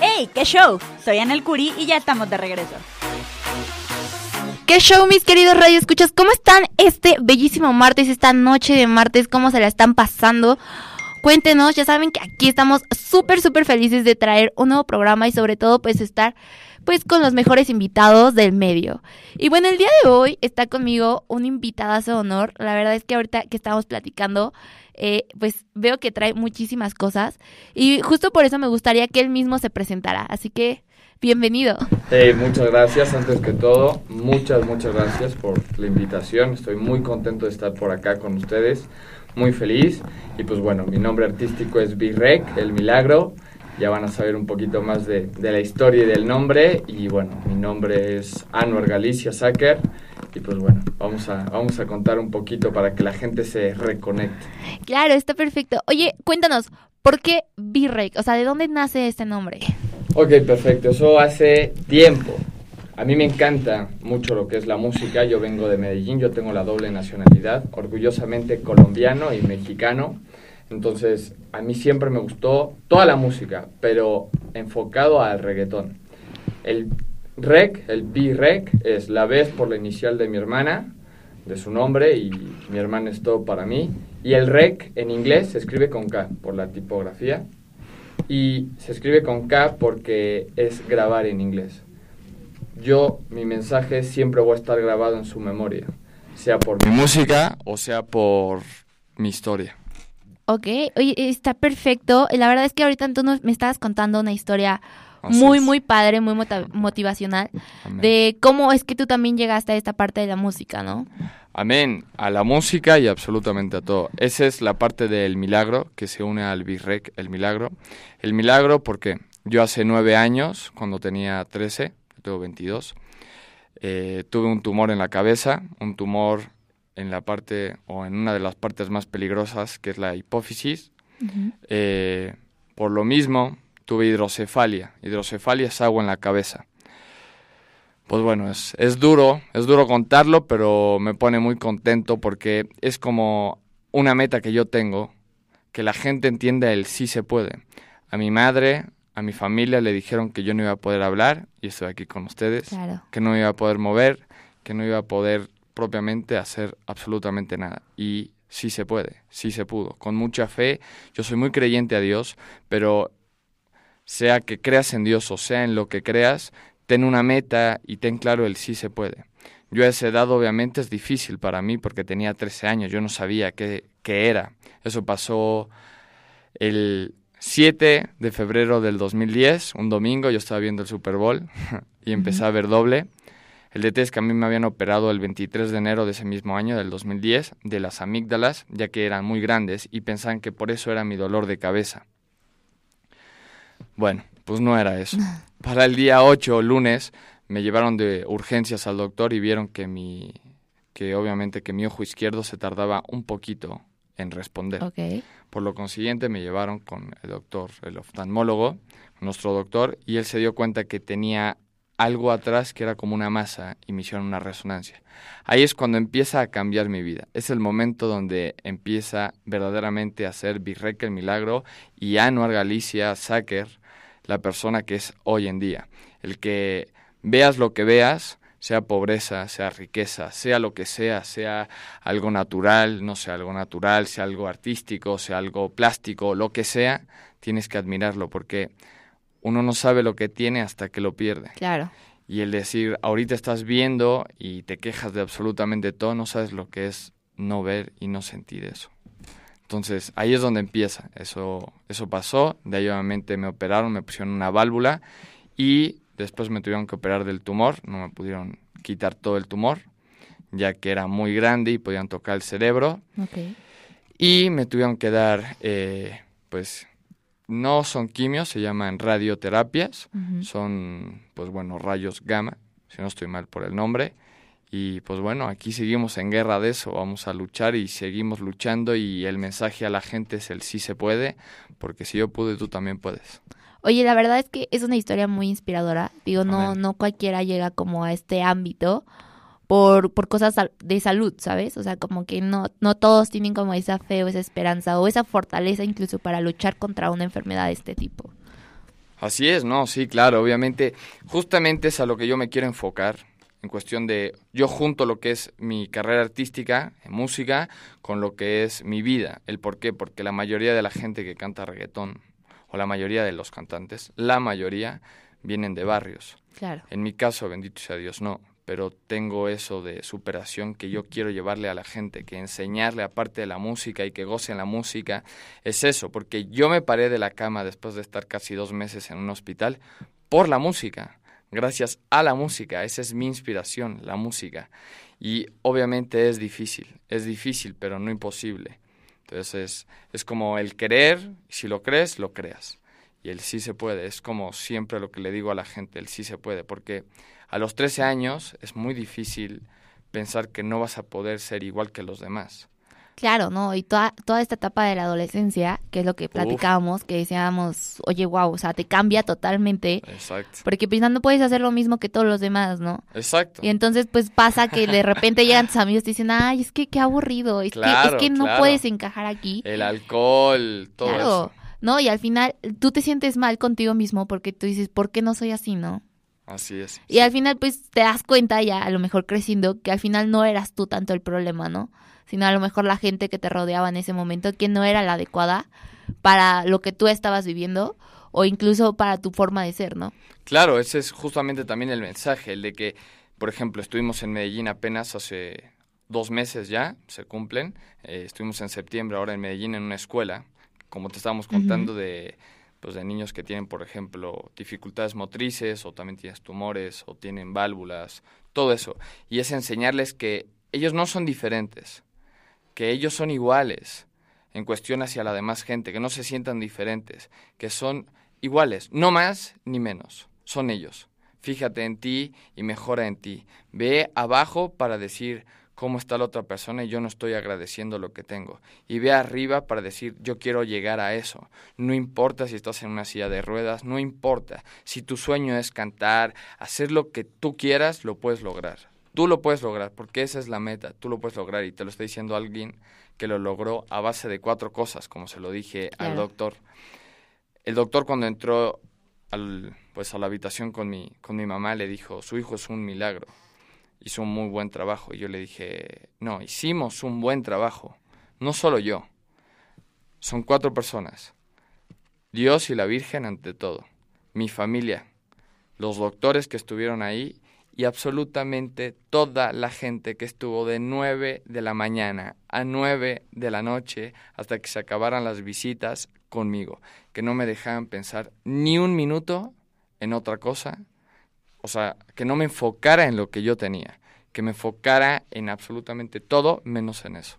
¡Hey! ¡Qué show! Soy Anel Curi y ya estamos de regreso. ¿Qué show, mis queridos radio escuchas? ¿Cómo están este bellísimo martes, esta noche de martes? ¿Cómo se la están pasando? Cuéntenos, ya saben que aquí estamos súper, súper felices de traer un nuevo programa y sobre todo pues estar pues con los mejores invitados del medio. Y bueno, el día de hoy está conmigo un invitado de honor. La verdad es que ahorita que estamos platicando, eh, pues veo que trae muchísimas cosas y justo por eso me gustaría que él mismo se presentara. Así que bienvenido. Hey, muchas gracias, antes que todo, muchas, muchas gracias por la invitación. Estoy muy contento de estar por acá con ustedes, muy feliz. Y pues bueno, mi nombre artístico es B-Rec, El Milagro ya van a saber un poquito más de, de, la historia y del nombre. Y bueno, mi nombre es Anuar Galicia Sacker. Y pues bueno, vamos a, vamos a contar un poquito para que la gente se reconecte. Claro, está perfecto. Oye, cuéntanos, ¿por qué Virrey? O sea, ¿de dónde nace este nombre? Ok, perfecto. Eso hace tiempo. A mí me encanta mucho lo que es la música. Yo vengo de Medellín, yo tengo la doble nacionalidad, orgullosamente colombiano y mexicano. Entonces, a mí siempre me gustó toda la música, pero enfocado al reggaetón. El rec, el B-rec, es la vez por la inicial de mi hermana, de su nombre, y mi hermana es todo para mí. Y el rec en inglés se escribe con K por la tipografía. Y se escribe con K porque es grabar en inglés. Yo, mi mensaje siempre va a estar grabado en su memoria, sea por mi música o sea por mi historia. Ok, oye, está perfecto. La verdad es que ahorita tú me estabas contando una historia muy, muy padre, muy motivacional de cómo es que tú también llegaste a esta parte de la música, ¿no? Amén, a la música y absolutamente a todo. Esa es la parte del milagro que se une al Birrec, el milagro. El milagro porque yo hace nueve años, cuando tenía 13, tengo 22, eh, tuve un tumor en la cabeza, un tumor en la parte o en una de las partes más peligrosas, que es la hipófisis. Eh, por lo mismo, tuve hidrocefalia. Hidrocefalia es agua en la cabeza. Pues bueno, es, es duro, es duro contarlo, pero me pone muy contento porque es como una meta que yo tengo, que la gente entienda el sí se puede. A mi madre, a mi familia le dijeron que yo no iba a poder hablar, y estoy aquí con ustedes, que no iba a poder mover, que no iba a poder propiamente hacer absolutamente nada. Y sí se puede, sí se pudo. Con mucha fe, yo soy muy creyente a Dios, pero sea que creas en Dios o sea en lo que creas, ten una meta y ten claro el sí se puede. Yo a esa edad obviamente es difícil para mí porque tenía 13 años, yo no sabía qué, qué era. Eso pasó el 7 de febrero del 2010, un domingo, yo estaba viendo el Super Bowl y empecé a ver doble el es que a mí me habían operado el 23 de enero de ese mismo año, del 2010, de las amígdalas, ya que eran muy grandes y pensaban que por eso era mi dolor de cabeza. Bueno, pues no era eso. Para el día 8, lunes, me llevaron de urgencias al doctor y vieron que mi que obviamente que mi ojo izquierdo se tardaba un poquito en responder. Por lo consiguiente me llevaron con el doctor, el oftalmólogo, nuestro doctor, y él se dio cuenta que tenía algo atrás que era como una masa y me hicieron una resonancia. Ahí es cuando empieza a cambiar mi vida. Es el momento donde empieza verdaderamente a ser Virreca el milagro y Anuar Galicia Sacker la persona que es hoy en día. El que veas lo que veas, sea pobreza, sea riqueza, sea lo que sea, sea algo natural, no sea algo natural, sea algo artístico, sea algo plástico, lo que sea, tienes que admirarlo porque uno no sabe lo que tiene hasta que lo pierde. Claro. Y el decir, ahorita estás viendo y te quejas de absolutamente todo, no sabes lo que es no ver y no sentir eso. Entonces, ahí es donde empieza. Eso, eso pasó, de ahí obviamente me operaron, me pusieron una válvula y después me tuvieron que operar del tumor, no me pudieron quitar todo el tumor, ya que era muy grande y podían tocar el cerebro. Okay. Y me tuvieron que dar, eh, pues, no son quimios, se llaman radioterapias, son, pues bueno, rayos gamma, si no estoy mal por el nombre. Y pues bueno, aquí seguimos en guerra de eso, vamos a luchar y seguimos luchando y el mensaje a la gente es el sí se puede, porque si yo pude, tú también puedes. Oye, la verdad es que es una historia muy inspiradora. Digo, no, no cualquiera llega como a este ámbito por, por cosas de salud, ¿sabes? O sea, como que no, no todos tienen como esa fe o esa esperanza o esa fortaleza incluso para luchar contra una enfermedad de este tipo. Así es, no, sí, claro, obviamente, justamente es a lo que yo me quiero enfocar, en cuestión de, yo junto lo que es mi carrera artística, en música, con lo que es mi vida. ¿El por qué? Porque la mayoría de la gente que canta reggaetón, o la mayoría de los cantantes, la mayoría vienen de barrios. Claro. En mi caso, bendito sea Dios, no, pero tengo eso de superación que yo quiero llevarle a la gente, que enseñarle aparte de la música y que gocen la música, es eso, porque yo me paré de la cama después de estar casi dos meses en un hospital por la música, gracias a la música, esa es mi inspiración, la música. Y obviamente es difícil, es difícil, pero no imposible. Entonces es, como el querer, si lo crees, lo creas. Y el sí se puede, es como siempre lo que le digo a la gente, el sí se puede, porque a los 13 años es muy difícil pensar que no vas a poder ser igual que los demás. Claro, ¿no? Y toda, toda esta etapa de la adolescencia, que es lo que platicábamos, que decíamos, oye, wow, o sea, te cambia totalmente. Exacto. Porque pues no puedes hacer lo mismo que todos los demás, ¿no? Exacto. Y entonces pues pasa que de repente llegan tus amigos y te dicen, ay, es que qué aburrido, es, que, es que no puedes encajar aquí. El alcohol, todo claro, eso. ¿no? Y al final tú te sientes mal contigo mismo porque tú dices, ¿por qué no soy así, no? Así es. Y al final pues te das cuenta ya, a lo mejor creciendo, que al final no eras tú tanto el problema, ¿no? sino a lo mejor la gente que te rodeaba en ese momento que no era la adecuada para lo que tú estabas viviendo o incluso para tu forma de ser, ¿no? Claro, ese es justamente también el mensaje, el de que, por ejemplo, estuvimos en Medellín apenas hace dos meses ya, se cumplen, eh, estuvimos en septiembre ahora en Medellín en una escuela, como te estábamos contando de pues de niños que tienen, por ejemplo, dificultades motrices o también tienes tumores o tienen válvulas, todo eso. Y es enseñarles que ellos no son diferentes, que ellos son iguales en cuestión hacia la demás gente, que no se sientan diferentes, que son iguales, no más ni menos, son ellos. Fíjate en ti y mejora en ti. Ve abajo para decir cómo está la otra persona y yo no estoy agradeciendo lo que tengo. Y ve arriba para decir yo quiero llegar a eso. No importa si estás en una silla de ruedas, no importa. Si tu sueño es cantar, hacer lo que tú quieras, lo puedes lograr. Tú lo puedes lograr, porque esa es la meta, tú lo puedes lograr y te lo está diciendo alguien que lo logró a base de cuatro cosas, como se lo dije al doctor. El doctor cuando entró al, pues a la habitación con mi, con mi mamá le dijo, su hijo es un milagro, hizo un muy buen trabajo. Y yo le dije, no, hicimos un buen trabajo, no solo yo, son cuatro personas, Dios y la Virgen ante todo, mi familia, los doctores que estuvieron ahí y absolutamente toda la gente que estuvo de 9 de la mañana a 9 de la noche hasta que se acabaran las visitas conmigo, que no me dejaban pensar ni un minuto en otra cosa, o sea, que no me enfocara en lo que yo tenía, que me enfocara en absolutamente todo menos en eso.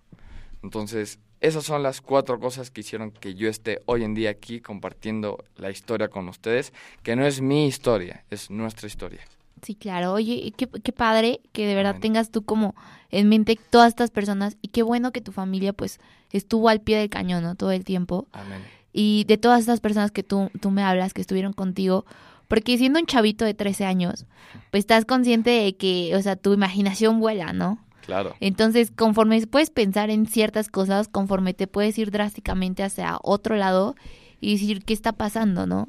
Entonces, esas son las cuatro cosas que hicieron que yo esté hoy en día aquí compartiendo la historia con ustedes, que no es mi historia, es nuestra historia. Sí, claro. Oye, qué, qué padre que de verdad tengas tú como en mente todas estas personas y qué bueno que tu familia pues estuvo al pie del cañón, ¿no? Todo el tiempo. Amén. Y de todas estas personas que tú, tú me hablas, que estuvieron contigo, porque siendo un chavito de 13 años, pues estás consciente de que, o sea, tu imaginación vuela, ¿no? Claro. Entonces, conforme puedes pensar en ciertas cosas, conforme te puedes ir drásticamente hacia otro lado y decir, ¿qué está pasando, no?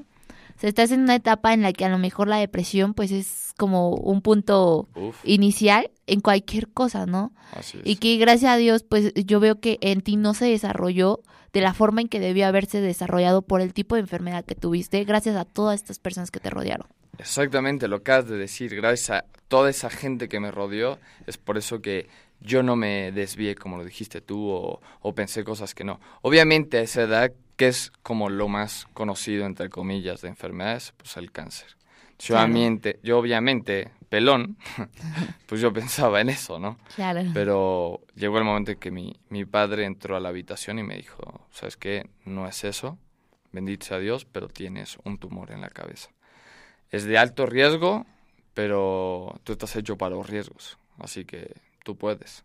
Sea, estás en una etapa en la que a lo mejor la depresión pues es como un punto inicial en cualquier cosa, ¿no? Así es. Y que gracias a Dios pues yo veo que en ti no se desarrolló de la forma en que debió haberse desarrollado por el tipo de enfermedad que tuviste, gracias a todas estas personas que te rodearon. Exactamente lo que has de decir, gracias a toda esa gente que me rodeó, es por eso que yo no me desvié como lo dijiste tú o, o pensé cosas que no. Obviamente a esa edad que es como lo más conocido, entre comillas, de enfermedades, pues el cáncer. Yo, obviamente, yo obviamente, pelón, pues yo pensaba en eso, ¿no? Claro. Pero llegó el momento en que mi, mi padre entró a la habitación y me dijo, ¿sabes qué? No es eso, bendito sea Dios, pero tienes un tumor en la cabeza. Es de alto riesgo, pero tú estás hecho para los riesgos, así que tú puedes.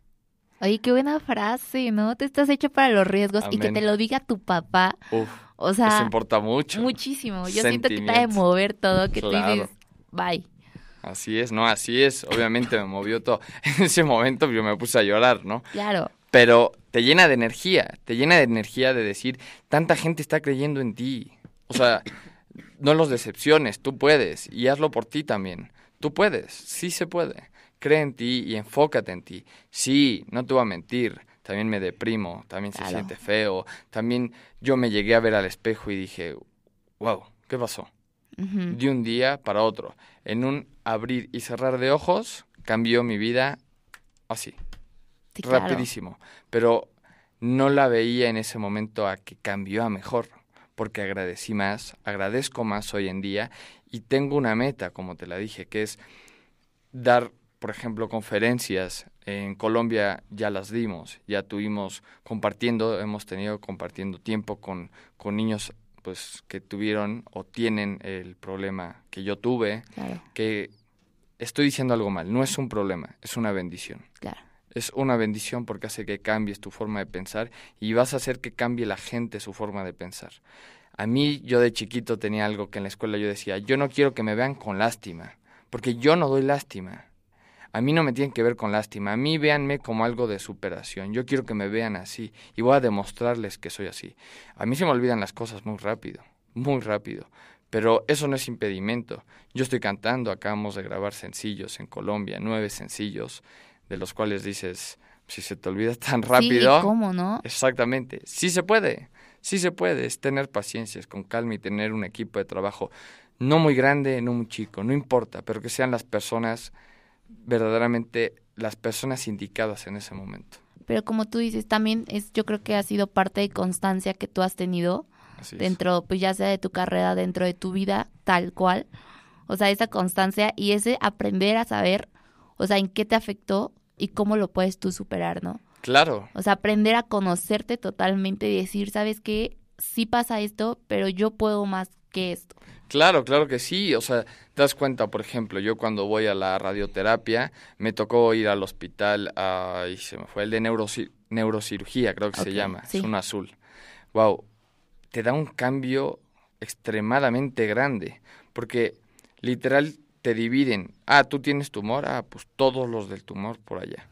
Oye, qué buena frase, ¿no? Te estás hecho para los riesgos y que te lo diga tu papá. Uf, o sea, eso importa mucho. Muchísimo. Yo siento que te ha de mover todo, que tú dices, bye. Así es, no, así es. Obviamente me movió todo. En ese momento yo me puse a llorar, ¿no? Claro. Pero te llena de energía, te llena de energía de decir, tanta gente está creyendo en ti. O sea, no los decepciones, tú puedes y hazlo por ti también. Tú puedes, sí se puede. Cree en ti y enfócate en ti. Sí, no te voy a mentir, también me deprimo, también se siente feo, también yo me llegué a ver al espejo y dije, wow, ¿qué pasó? De un día para otro, en un abrir y cerrar de ojos, cambió mi vida así, rapidísimo. Pero no la veía en ese momento a que cambió a mejor, porque agradecí más, agradezco más hoy en día y tengo una meta, como te la dije, que es dar, por ejemplo, conferencias. En Colombia ya las dimos, ya tuvimos compartiendo, hemos tenido compartiendo tiempo con, con niños pues que tuvieron o tienen el problema que yo tuve, que estoy diciendo algo mal, no es un problema, es una bendición. Claro es una bendición porque hace que cambies tu forma de pensar y vas a hacer que cambie la gente su forma de pensar. A mí yo de chiquito tenía algo que en la escuela yo decía, yo no quiero que me vean con lástima, porque yo no doy lástima. A mí no me tienen que ver con lástima, a mí véanme como algo de superación. Yo quiero que me vean así y voy a demostrarles que soy así. A mí se me olvidan las cosas muy rápido, muy rápido. Pero eso no es impedimento. Yo estoy cantando, acabamos de grabar sencillos en Colombia, nueve sencillos, de los cuales dices, si se te olvida tan rápido. Sí, ¿cómo no? Exactamente. Sí se puede. Sí se puede. Es tener paciencia, es con calma y tener un equipo de trabajo no muy grande, no muy chico, no importa, pero que sean las personas verdaderamente las personas indicadas en ese momento. Pero como tú dices, también es yo creo que ha sido parte de constancia que tú has tenido dentro, pues ya sea de tu carrera, dentro de tu vida, tal cual. O sea, esa constancia y ese aprender a saber, o sea, en qué te afectó y cómo lo puedes tú superar, ¿no? Claro. O sea, aprender a conocerte totalmente y decir, ¿sabes qué? Sí pasa esto, pero yo puedo más que esto. Claro, claro que sí. O sea, te das cuenta, por ejemplo, yo cuando voy a la radioterapia, me tocó ir al hospital, y se me fue el de neurocirugía, creo que se llama, es un azul. Wow, te da un cambio extremadamente grande, porque literal te dividen. Ah, tú tienes tumor, ah, pues todos los del tumor por allá.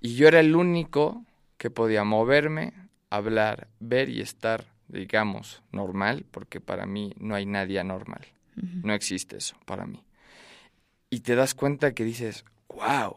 Y yo era el único que podía moverme, hablar, ver y estar, digamos, normal, porque para mí no hay nadie anormal. No existe eso para mí. Y te das cuenta que dices, wow.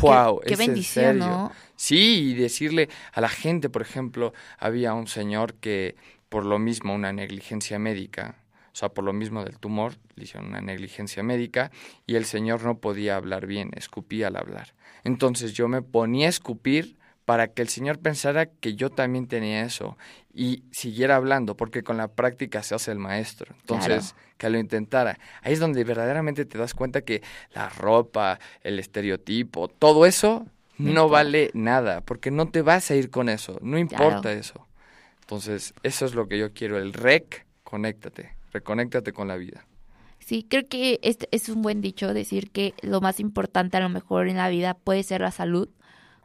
wow, qué, bendición, ¿no? Sí, y decirle a la gente, por ejemplo, había un señor que por lo mismo una negligencia médica o sea, por lo mismo del tumor, le hicieron una negligencia médica y el señor no podía hablar bien, escupía al hablar. Entonces yo me ponía a escupir para que el señor pensara que yo también tenía eso y siguiera hablando, porque con la práctica se hace el maestro. Entonces, que lo intentara. Ahí es donde verdaderamente te das cuenta que la ropa, el estereotipo, todo eso no, vale nada, porque no te vas a ir con eso, no importa eso. Entonces, eso es lo que yo quiero, el rec, conéctate reconéctate con la vida. Sí, creo que este es un buen dicho decir que lo más importante a lo mejor en la vida puede ser la salud.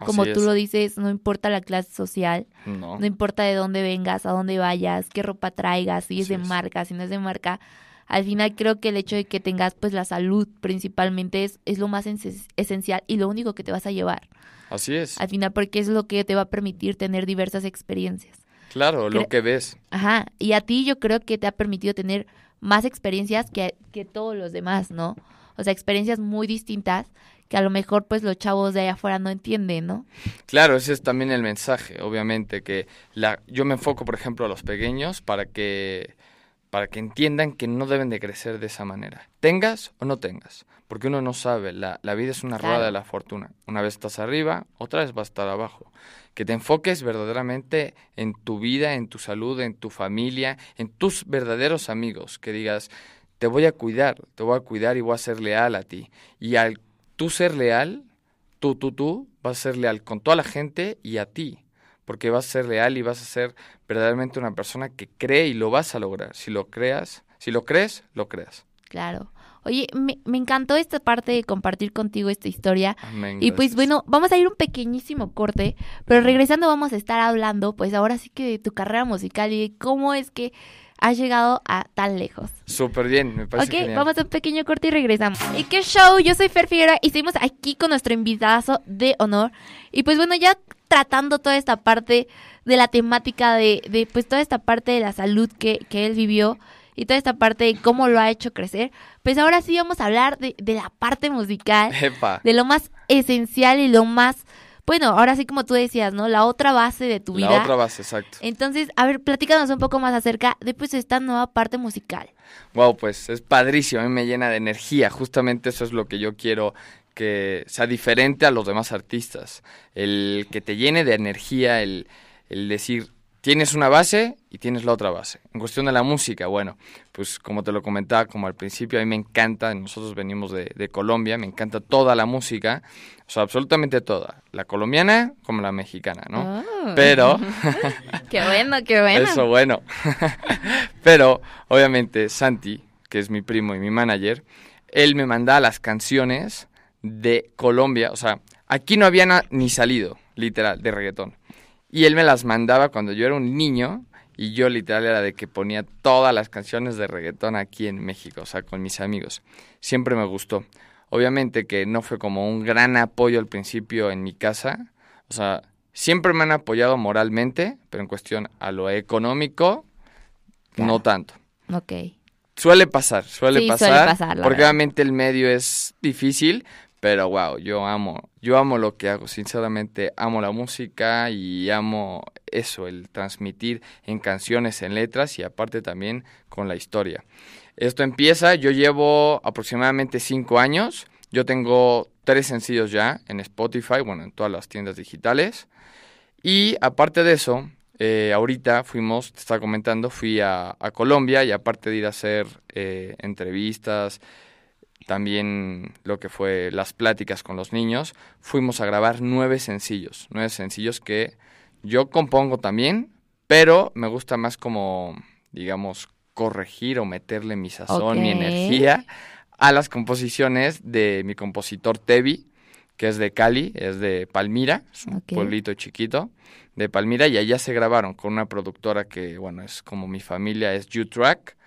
Como tú lo dices, no importa la clase social, no. importa de dónde vengas, a dónde vayas, qué ropa traigas, si es de marca, si no es de marca. Al final creo que el hecho de que tengas pues la salud principalmente es, es lo más esencial y lo único que te vas a llevar. Así es. Al final porque es lo que te va a permitir tener diversas experiencias. Claro, lo que ves. Ajá, y a ti yo creo que te ha permitido tener más experiencias que, que todos los demás, ¿no? O sea, experiencias muy distintas que a lo mejor pues los chavos de allá afuera no entienden, ¿no? Claro, ese es también el mensaje, obviamente, que la, yo me enfoco, por ejemplo, a los pequeños para que para que entiendan que no deben de crecer de esa manera. Tengas o no tengas, porque uno no sabe, la, la vida es una rueda de la fortuna. Una vez estás arriba, otra vez vas a estar abajo. Que te enfoques verdaderamente en tu vida, en tu salud, en tu familia, en tus verdaderos amigos, que digas, te voy a cuidar, te voy a cuidar y voy a ser leal a ti. Y al tú ser leal, tú, tú, tú, vas a ser leal con toda la gente y a ti porque vas a ser leal y vas a ser verdaderamente una persona que cree y lo vas a lograr. Si lo creas, si lo crees, lo creas. Claro. Oye, me, encantó esta parte de compartir contigo esta historia. y pues bueno, vamos a ir un pequeñísimo corte, pero regresando vamos a estar hablando, pues ahora sí que de tu carrera musical y de cómo es que has llegado a tan lejos. Súper bien, me parece Ok, vamos a un pequeño corte y regresamos. ¿Y qué show? Yo soy Fer Figuera y seguimos aquí con nuestro invitado de honor. Y pues bueno, ya tratando toda esta parte de la temática de, de pues toda esta parte de la salud que, que él vivió. y toda esta parte de cómo lo ha hecho crecer, pues ahora sí vamos a hablar de, de la parte musical, Epa. de lo más esencial y lo más, bueno, ahora sí como tú decías, ¿no? La otra base de tu vida. La otra base, exacto. Entonces, a ver, platícanos un poco más acerca de pues esta nueva parte musical. Wow, pues es padrísimo, a mí me llena de energía. Justamente eso es lo que yo quiero que sea diferente a los demás artistas. El que te llene de energía, el, el decir, tienes una base y tienes la otra base. En cuestión de la música, bueno, pues como te lo comentaba como al principio, a mí me encanta, nosotros venimos de, de Colombia, me encanta toda la música, o sea, absolutamente toda, la colombiana como la mexicana, ¿no? Oh. Pero... qué bueno, qué bueno. Eso, bueno. Pero, obviamente, Santi, que es mi primo y mi manager, él me mandaba las canciones de Colombia. O sea, aquí no había ni salido, literal, de reggaetón. Y él me las mandaba cuando yo era un niño y yo literal era de que ponía todas las canciones de reggaetón aquí en México, o sea, con mis amigos. Siempre me gustó. Obviamente que no fue como un gran apoyo al principio en mi casa. O sea, siempre me han apoyado moralmente, pero en cuestión a lo económico, no tanto. Ok. Suele pasar, suele Sí, pasar. suele pasar, porque verdad. obviamente el medio es difícil, pero wow, yo amo, yo amo lo que hago, sinceramente amo la música y amo eso, el transmitir en canciones, en letras y aparte también con la historia. Esto empieza, yo llevo aproximadamente cinco años, yo tengo tres sencillos ya en Spotify, bueno, en todas las tiendas digitales. Y aparte de eso, eh, ahorita fuimos, te estaba comentando, fui a, Colombia y aparte de ir a hacer eh, entrevistas, también lo que fue las pláticas con los niños, fuimos a grabar nueve sencillos, nueve sencillos que yo compongo también, pero me gusta más como, digamos, corregir o meterle mi sazón, mi energía a las composiciones de mi compositor Tevi, que es de Cali, es de Palmira, es un pueblito chiquito de Palmira, y allá se grabaron con una productora que, bueno, es como mi familia, es U-Track.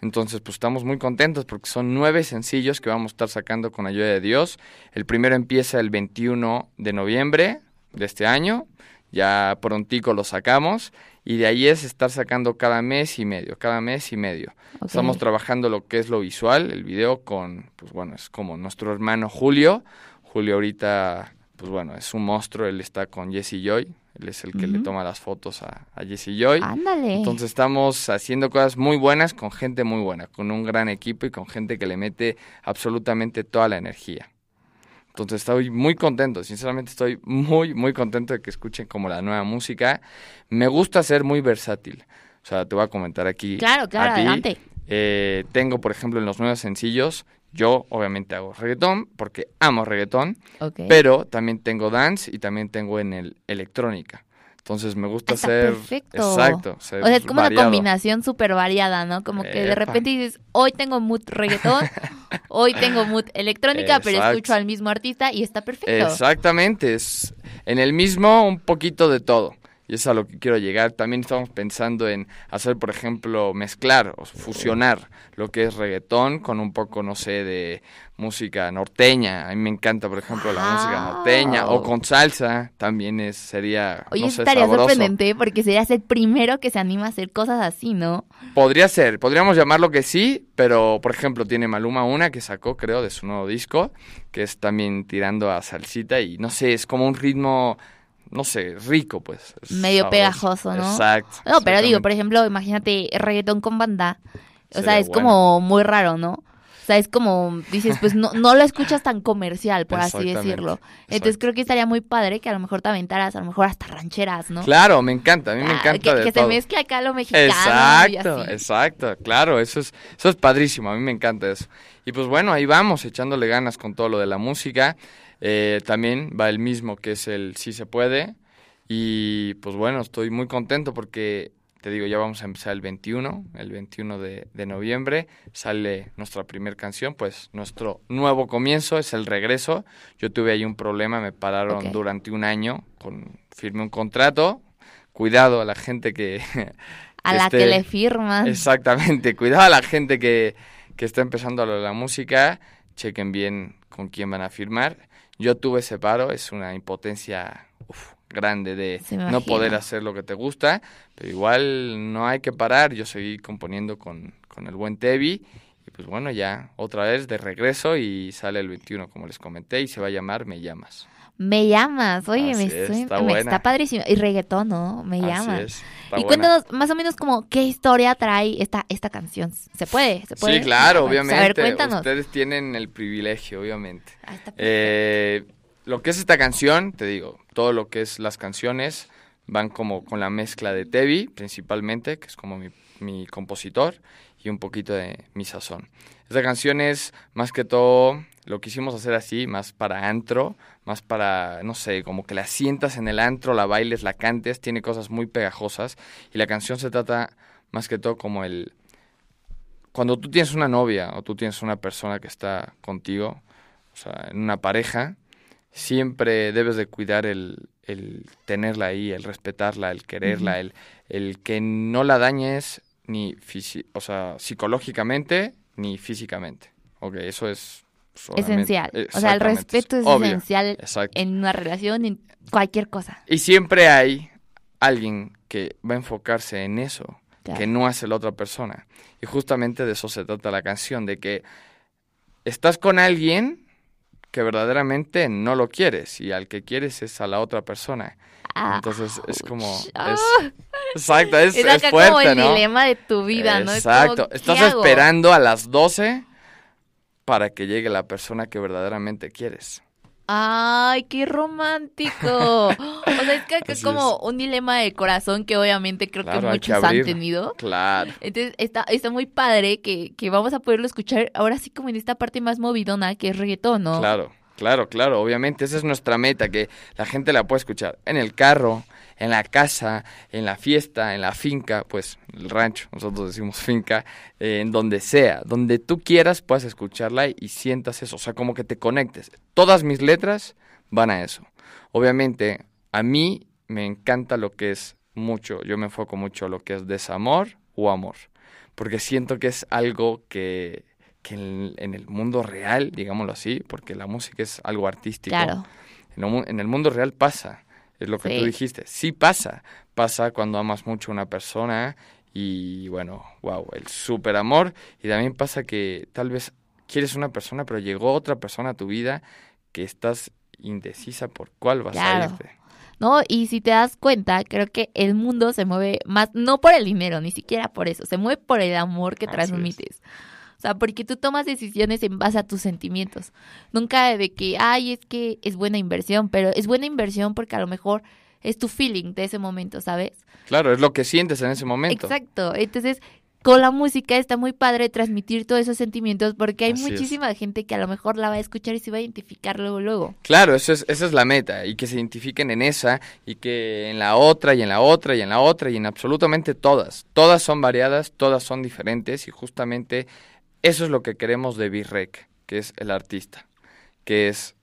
Entonces, pues estamos muy contentos porque son nueve sencillos que vamos a estar sacando con ayuda de Dios. El primero empieza el 21 de noviembre de este año, ya prontico lo sacamos, y de ahí es estar sacando cada mes y medio, cada mes y medio. Estamos trabajando lo que es lo visual, el video con, pues bueno, es como nuestro hermano Julio. Julio ahorita, pues bueno, es un monstruo, él está con Jesse Joy, él es el que le toma las fotos a, a Jesse Joy. Ándale. Entonces estamos haciendo cosas muy buenas con gente muy buena, con un gran equipo y con gente que le mete absolutamente toda la energía. Entonces estoy muy contento, sinceramente estoy muy, muy contento de que escuchen como la nueva música. Me gusta ser muy versátil. O sea, te voy a comentar aquí. claro, claro, adelante. Eh, tengo, por ejemplo, en los nuevos sencillos, yo obviamente hago reggaetón porque amo reggaetón, pero también tengo dance y también tengo en el electrónica. Entonces me gusta Está ser perfecto. exacto, O sea, es como variado. una combinación súper variada, ¿no? Como que de repente dices, hoy tengo mood reggaetón, hoy tengo mood electrónica, pero escucho al mismo artista y está perfecto. Exactamente, es en el mismo un poquito de todo. Y es a lo que quiero llegar. También estamos pensando en hacer, por ejemplo, mezclar o fusionar lo que es reggaetón con un poco, no sé, de música norteña. A mí me encanta, por ejemplo, la música norteña. O con salsa, también es, sería, Oye, no sé, estaría sabroso. sorprendente porque serías el primero que se anima a hacer cosas así, ¿no? Podría ser, podríamos llamarlo que sí, pero por ejemplo tiene Maluma una que sacó, creo, de su nuevo disco, que es también tirando a salsita y no sé, es como un ritmo, no sé, rico pues. es Medio sabroso. pegajoso, ¿no? Exacto. No, pero digo, por ejemplo, imagínate reggaetón con banda. O sea, es bueno. como muy raro, ¿no? Sea, es como, dices, pues no, no lo escuchas tan comercial, por así decirlo. Entonces creo que estaría muy padre que a lo mejor te aventaras, a lo mejor hasta rancheras, ¿no? Claro, me encanta, a mí me Ah, encanta que, de que todo. se mezcle acá lo mexicano y Exacto, así. exacto, claro, eso es, eso es padrísimo, a mí me encanta eso. Y pues bueno, ahí vamos, echándole ganas con todo lo de la música. Eh, también va el mismo que es el Sí se puede. Y pues bueno, estoy muy contento porque, te digo, ya vamos a empezar el 21, el 21 de, de noviembre, sale nuestra primera canción, pues nuestro nuevo comienzo es el regreso. Yo tuve ahí un problema, me pararon Ok. durante un año, con, firmé un contrato. Cuidado a la gente que... A la este, que le firman. Exactamente, cuidado a la gente que, que está empezando a lo de la música, chequen bien con quién van a firmar. Yo tuve ese paro, es una impotencia uf, grande de no poder hacer lo que te gusta, pero igual no hay que parar, yo seguí componiendo con, con el buen Tevi. Y pues bueno, ya otra vez de regreso y sale el 21, como les comenté, y se va a llamar Me Llamas. Me llamas, oye, me, Así es, suena- está me- está padrísimo. Y reggaetón, ¿no? Me Así llamas. es, Y buena. cuéntanos más o menos como qué historia trae esta, esta canción. ¿Se puede? ¿Se puede? Sí, claro, obviamente. A ver, cuéntanos. Ustedes tienen el privilegio, obviamente. Ah, está. Eh, lo que es esta canción, te digo, todo lo que es las canciones van como con la mezcla de Tevi, principalmente, que es como mi, compositor, y un poquito de mi sazón. Esta canción es más que todo, lo quisimos hacer así, más para antro, más para, no sé, como que la sientas en el antro, la bailes, la cantes, tiene cosas muy pegajosas, y la canción se trata más que todo como el... Cuando tú tienes una novia o tú tienes una persona que está contigo, o sea, en una pareja, siempre debes de cuidar el, el tenerla ahí, el respetarla, el quererla, el, el que no la dañes ni o sea, psicológicamente ni físicamente. Ok, eso es esencial. O sea, el respeto es obvio, esencial Exacto. en una relación, en cualquier cosa. Y siempre hay alguien que va a enfocarse en eso, Claro. que no hace la otra persona. Y justamente de eso se trata la canción, de que estás con alguien que verdaderamente no lo quieres y al que quieres es a la otra persona. Ah, Entonces es como... Ah. Es, exacto, es, es es fuerte, como el ¿no? dilema de tu vida, ¿no? Como, Exacto. ¿qué Estás hago? esperando a las 12 para que llegue la persona que verdaderamente quieres. Ay, qué romántico. O sea, es que acá es Así como un dilema de corazón que obviamente creo Claro, que muchos han tenido. Claro. Entonces está, está muy padre que, que vamos a poderlo escuchar ahora sí como en esta parte más movidona que es reggaetón, ¿no? Claro, claro, claro, obviamente esa es nuestra meta, que la gente la pueda escuchar en el carro, en la casa, en la fiesta, en la finca, pues el rancho, nosotros decimos finca, eh, en donde sea, donde tú quieras puedas escucharla y, y sientas eso, o sea, como que te conectes. Todas mis letras van a eso. Obviamente, a mí me encanta lo que es mucho, yo me enfoco mucho a lo que es desamor o amor, porque siento que es algo que, que en, en el mundo real, digámoslo así, porque la música es algo artístico, Claro. en, el mu- en el mundo real pasa, es lo que Sí. tú dijiste, sí pasa, pasa cuando amas mucho a una persona y bueno, wow, el súper amor, y también pasa que tal vez quieres una persona, pero llegó otra persona a tu vida que estás indecisa por cuál vas Claro. a irte. ¿no? Y si te das cuenta, creo que el mundo se mueve más, no por el dinero, ni siquiera por eso, se mueve por el amor que Así es. O sea, porque tú tomas decisiones en base a tus sentimientos. Nunca de que, ay, es que es buena inversión, pero es buena inversión porque a lo mejor es tu feeling de ese momento, ¿sabes? Claro, es lo que sientes en ese momento. Exacto. Entonces, con la música está muy padre transmitir todos esos sentimientos porque hay Así es. muchísima gente que a lo mejor la va a escuchar y se va a identificar luego, luego. Claro, eso es, esa es la meta, y que se identifiquen en esa, y que en la otra, y en la otra, y en la otra, y en absolutamente todas. Todas son variadas, todas son diferentes, y justamente eso es lo que queremos de Virrec, que es el artista, que es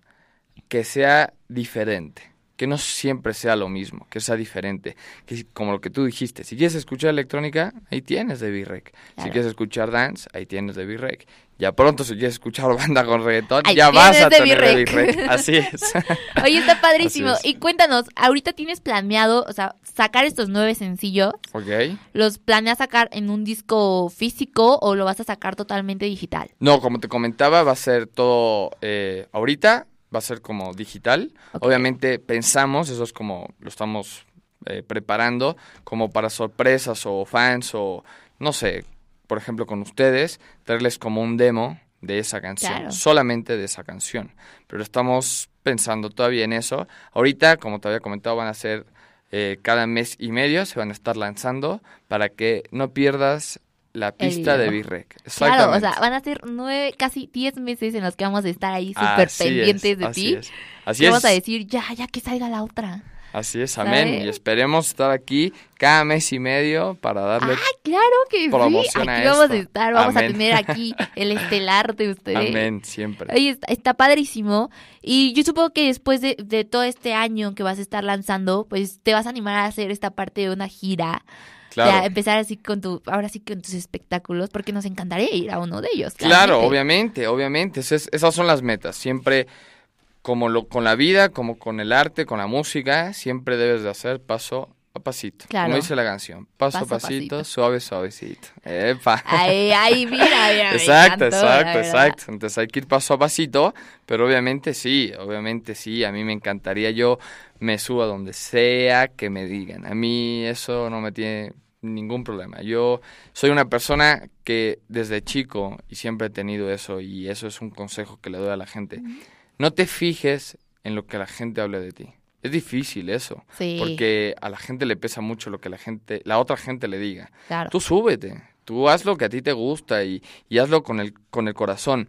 que sea diferente, que no siempre sea lo mismo, que sea diferente, que como lo que tú dijiste, si quieres escuchar electrónica, ahí tienes de Virrec, si quieres escuchar dance, ahí tienes de Virrec, ya pronto si quieres escuchar banda con reggaetón, Ahí ya vas a de tener de. Virrec, así es. Oye, está padrísimo. Es. Y cuéntanos, ahorita tienes planeado, o sea, sacar estos nueve sencillos, ok. ¿los planeas sacar en un disco físico o lo vas a sacar totalmente digital? No, como te comentaba, va a ser todo eh, ahorita, va a ser como digital. Obviamente pensamos, eso es como lo estamos eh, preparando, como para sorpresas o fans o no sé, por ejemplo con ustedes, traerles como un demo de esa canción, Claro. solamente de esa canción. Pero estamos pensando todavía en eso. Ahorita, como te había comentado, van a ser eh, cada mes y medio, se van a estar lanzando para que no pierdas la pista de. Virrec. Claro, o sea, van a ser nueve, casi diez meses en los que vamos a estar ahí súper pendientes es, de así ti. es. Así Y es. vamos a decir, ya, ya que salga la otra. Así es, amén. Y esperemos estar aquí cada mes y medio para darle. ¡Ay, claro que sí! promoción Aquí a vamos a estar, vamos a tener aquí el estelar de ustedes. amén, siempre. Oye, está, está padrísimo. Y yo supongo que después de, de todo este año que vas a estar lanzando, pues te vas a animar a hacer esta parte de una gira. Claro. empezar así con tu, ahora sí con tus espectáculos, porque nos encantaría ir a uno de ellos. Claro, claramente. obviamente, obviamente. Esas, esas son las metas. Siempre, como lo, con la vida, como con el arte, con la música, siempre debes de hacer paso, a pasito. Claro. Como dice la canción. Paso, a pasito, pasito. suave, suavecito. Epa. Ay, ay, mira, mira. Exacto, encantó, exacto, exacto. Entonces hay que ir paso a pasito, pero obviamente sí, obviamente sí. A mí me encantaría, yo me subo a donde sea que me digan. A mí eso no me tiene ningún problema. Yo soy una persona que desde chico, y siempre he tenido eso, y eso es un consejo que le doy a la gente, no te fijes en lo que la gente hable de ti. Es difícil eso, Sí, porque a la gente le pesa mucho lo que la gente, la otra gente le diga. claro. Tú súbete, tú haz lo que a ti te gusta y, y hazlo con el, con el corazón.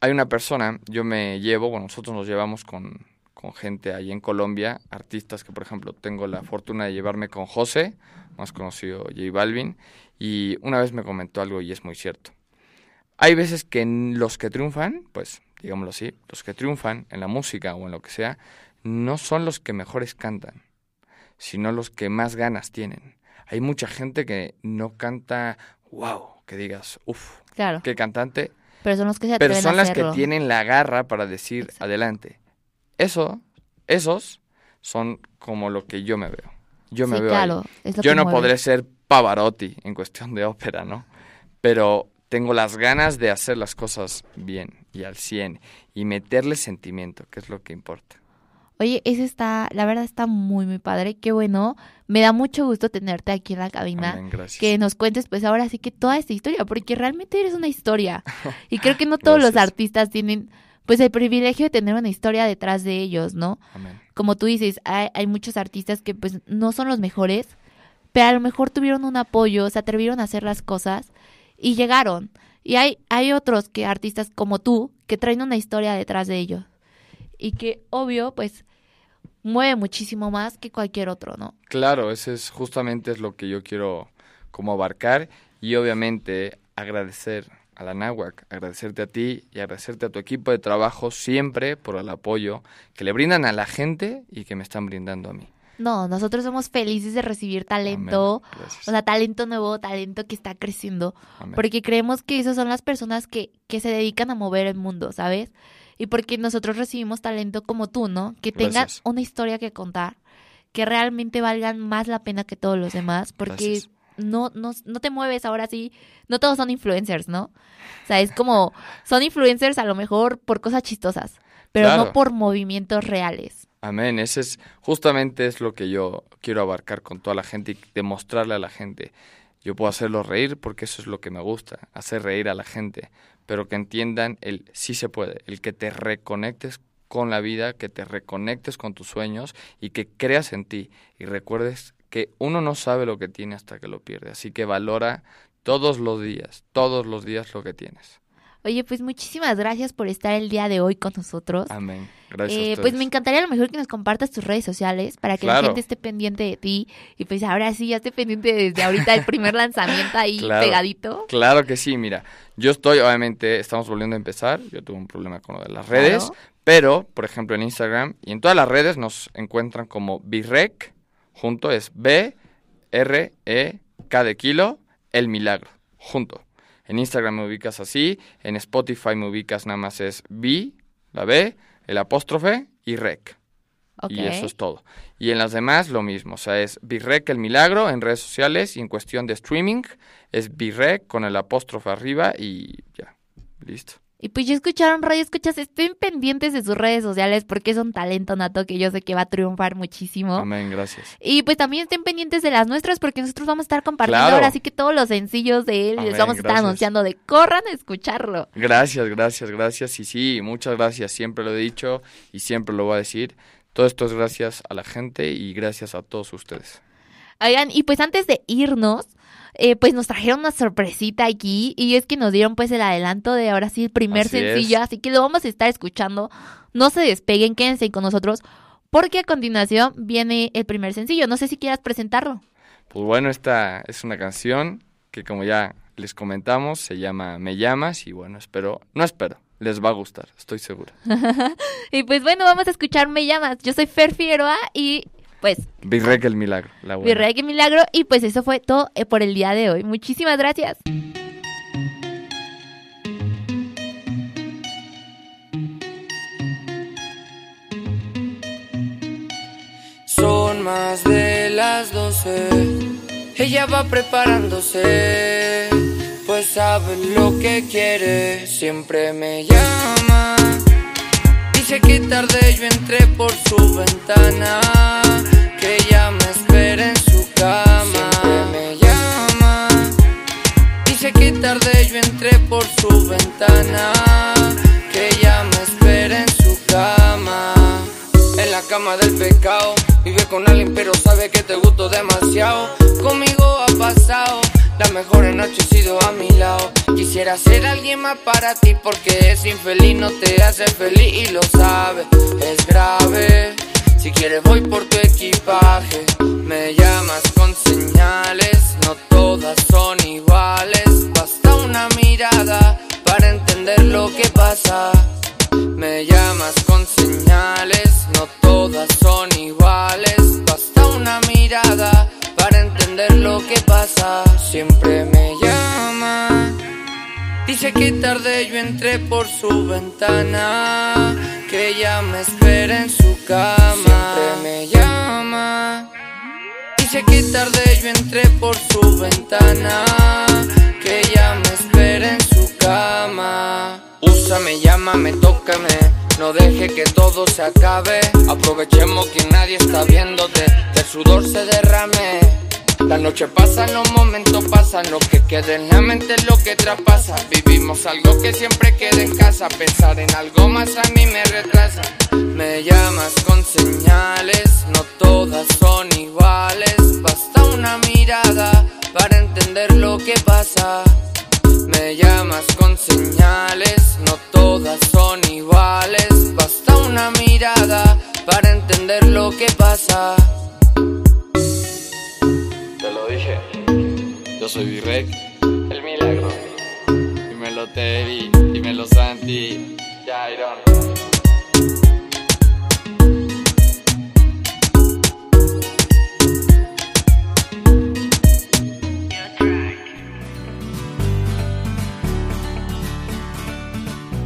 Hay una persona, yo me llevo, bueno, nosotros nos llevamos con, con gente ahí en Colombia, artistas que, por ejemplo, tengo la fortuna de llevarme con José, más conocido J Balvin, y una vez me comentó algo y es muy cierto. Hay veces que los que triunfan, pues digámoslo así, los que triunfan en la música o en lo que sea, no son los que mejores cantan, sino los que más ganas tienen. Hay mucha gente que no canta, wow, que digas, uff, Claro. qué cantante, Pero son los que se pero atreven son a las que tienen la garra para decir Exacto. adelante. Eso, esos son como lo que yo me veo. Yo me sí, veo claro. Yo no mueve. podré ser Pavarotti en cuestión de ópera, ¿no? Pero tengo las ganas de hacer las cosas bien y al 100 y meterle sentimiento, que es lo que importa. Oye, ese está, la verdad está muy, muy padre. Qué bueno. Me da mucho gusto tenerte aquí en la cabina. Amén, gracias. Que nos cuentes, pues ahora sí que toda esta historia, porque realmente eres una historia. Y creo que no todos los artistas tienen, pues, el privilegio de tener una historia detrás de ellos, ¿no? Amén. Como tú dices, hay, hay muchos artistas que, pues, no son los mejores, pero a lo mejor tuvieron un apoyo, se atrevieron a hacer las cosas y llegaron. Y hay, hay otros que artistas como tú que traen una historia detrás de ellos. Y que, obvio, pues, mueve muchísimo más que cualquier otro, ¿no? Claro, ese es justamente es lo que yo quiero como abarcar y obviamente agradecer a la Náhuac, agradecerte a ti y agradecerte a tu equipo de trabajo siempre por el apoyo que le brindan a la gente y que me están brindando a mí. No, nosotros somos felices de recibir talento, o sea, talento nuevo, talento que está creciendo, Amén. porque creemos que esas son las personas que, que se dedican a mover el mundo, ¿sabes? Y porque nosotros recibimos talento como tú, ¿no? Que Gracias. una historia que contar, que realmente valgan más la pena que todos los demás, porque Gracias. No, no, no te mueves ahora sí, no todos son influencers, ¿no? O sea, es como, son influencers a lo mejor por cosas chistosas, pero no por movimientos reales. Amén. Ese es justamente es lo que yo quiero abarcar con toda la gente y demostrarle a la gente. Yo puedo hacerlos reír porque eso es lo que me gusta, hacer reír a la gente, pero que entiendan el sí se puede, el que te reconectes con la vida, que te reconectes con tus sueños y que creas en ti y recuerdes que uno no sabe lo que tiene hasta que lo pierde, así que valora todos los días, todos los días lo que tienes. Oye, pues muchísimas gracias por estar el día de hoy con nosotros. Amén. Gracias. a Eh, pues me encantaría a lo mejor que nos compartas tus redes sociales para que la gente esté pendiente de ti. Y pues ahora sí, ya esté pendiente desde ahorita el primer lanzamiento ahí Claro. pegadito. Claro que sí, mira, yo estoy, obviamente, estamos volviendo a empezar, yo tuve un problema con lo de las redes, Claro. pero, por ejemplo, en Instagram y en todas las redes nos encuentran como Birrec, junto es B, R, E, K de kilo, El Milagro, junto. En Instagram me ubicas así, en Spotify me ubicas nada más es B, la B, el apóstrofe y Rec. Y eso es todo. Y en las demás lo mismo, o sea, es Birrec el milagro en redes sociales y en cuestión de streaming es Birrec con el apóstrofe arriba y ya, listo. Y pues ya escucharon, Radio Escuchas, estén pendientes de sus redes sociales porque es un talento nato que yo sé que va a triunfar muchísimo. Amén, gracias. Y pues también estén pendientes de las nuestras porque nosotros vamos a estar compartiendo Claro. ahora así que todos los sencillos de él les vamos a estar anunciando de corran a escucharlo. Gracias, gracias, gracias. Y sí, muchas gracias, siempre lo he dicho y siempre lo voy a decir. Todo esto es gracias a la gente y gracias a todos ustedes. Oigan, y pues antes de irnos, eh, pues nos trajeron una sorpresita aquí y es que nos dieron pues el adelanto de ahora sí el primer Así es. sencillo, así que lo vamos a estar escuchando. No se despeguen, quédense con nosotros porque a continuación viene el primer sencillo. No sé si quieras presentarlo. Pues bueno, esta es una canción que como ya les comentamos, se llama Me llamas y bueno, espero, no espero, les va a gustar, estoy seguro. Y pues bueno, vamos a escuchar Me llamas. Yo soy Fer Figueroa y pues Virrec el milagro, la buena. Virrey, qué milagro. Y pues eso fue todo eh, por el día de hoy. Muchísimas gracias. Son más de las sé. Ella va preparándose, pues sabe lo que quiere. Siempre me llama. Dice que tarde yo entré por su ventana, que ella me espera en su cama. Me llama. Dice que tarde yo entré por su ventana, que ella me espera en su cama. En la cama del pecado, vive con alguien pero sabe que te gusto demasiado. Conmigo ha pasado, las mejores noches he sido a mi lado. Quisiera ser alguien más para ti porque es infeliz, no te hace feliz y lo sabe. Es grave. Si quieres voy por tu equipaje, me llamas con señales, no todas son iguales, basta una mirada para entender lo que pasa. Me llamas con señales, no todas son iguales, basta una mirada para entender lo que pasa. Siempre me llama. Dice que tarde yo entré por su ventana, que ella me espera en su cama. Siempre me llama. Dice que tarde yo entré por su ventana, que ella me espera en su cama. Úsame, llámame, tócame. No deje que todo se acabe. Aprovechemos que nadie está viéndote. Que el sudor se derrame. La noche pasa, los momentos pasan, lo que queda en la mente es lo que traspasa. Vivimos algo que siempre queda en casa, pensar en algo más a mí me retrasa. Me llamas con señales, no todas son iguales. Basta una mirada para entender lo que pasa. Me llamas con señales, no todas son iguales. Basta una mirada para entender lo que pasa. Te lo dije. Yo soy Virrec, el milagro. Dímelo Teddy, dímelo Santi, Jairon.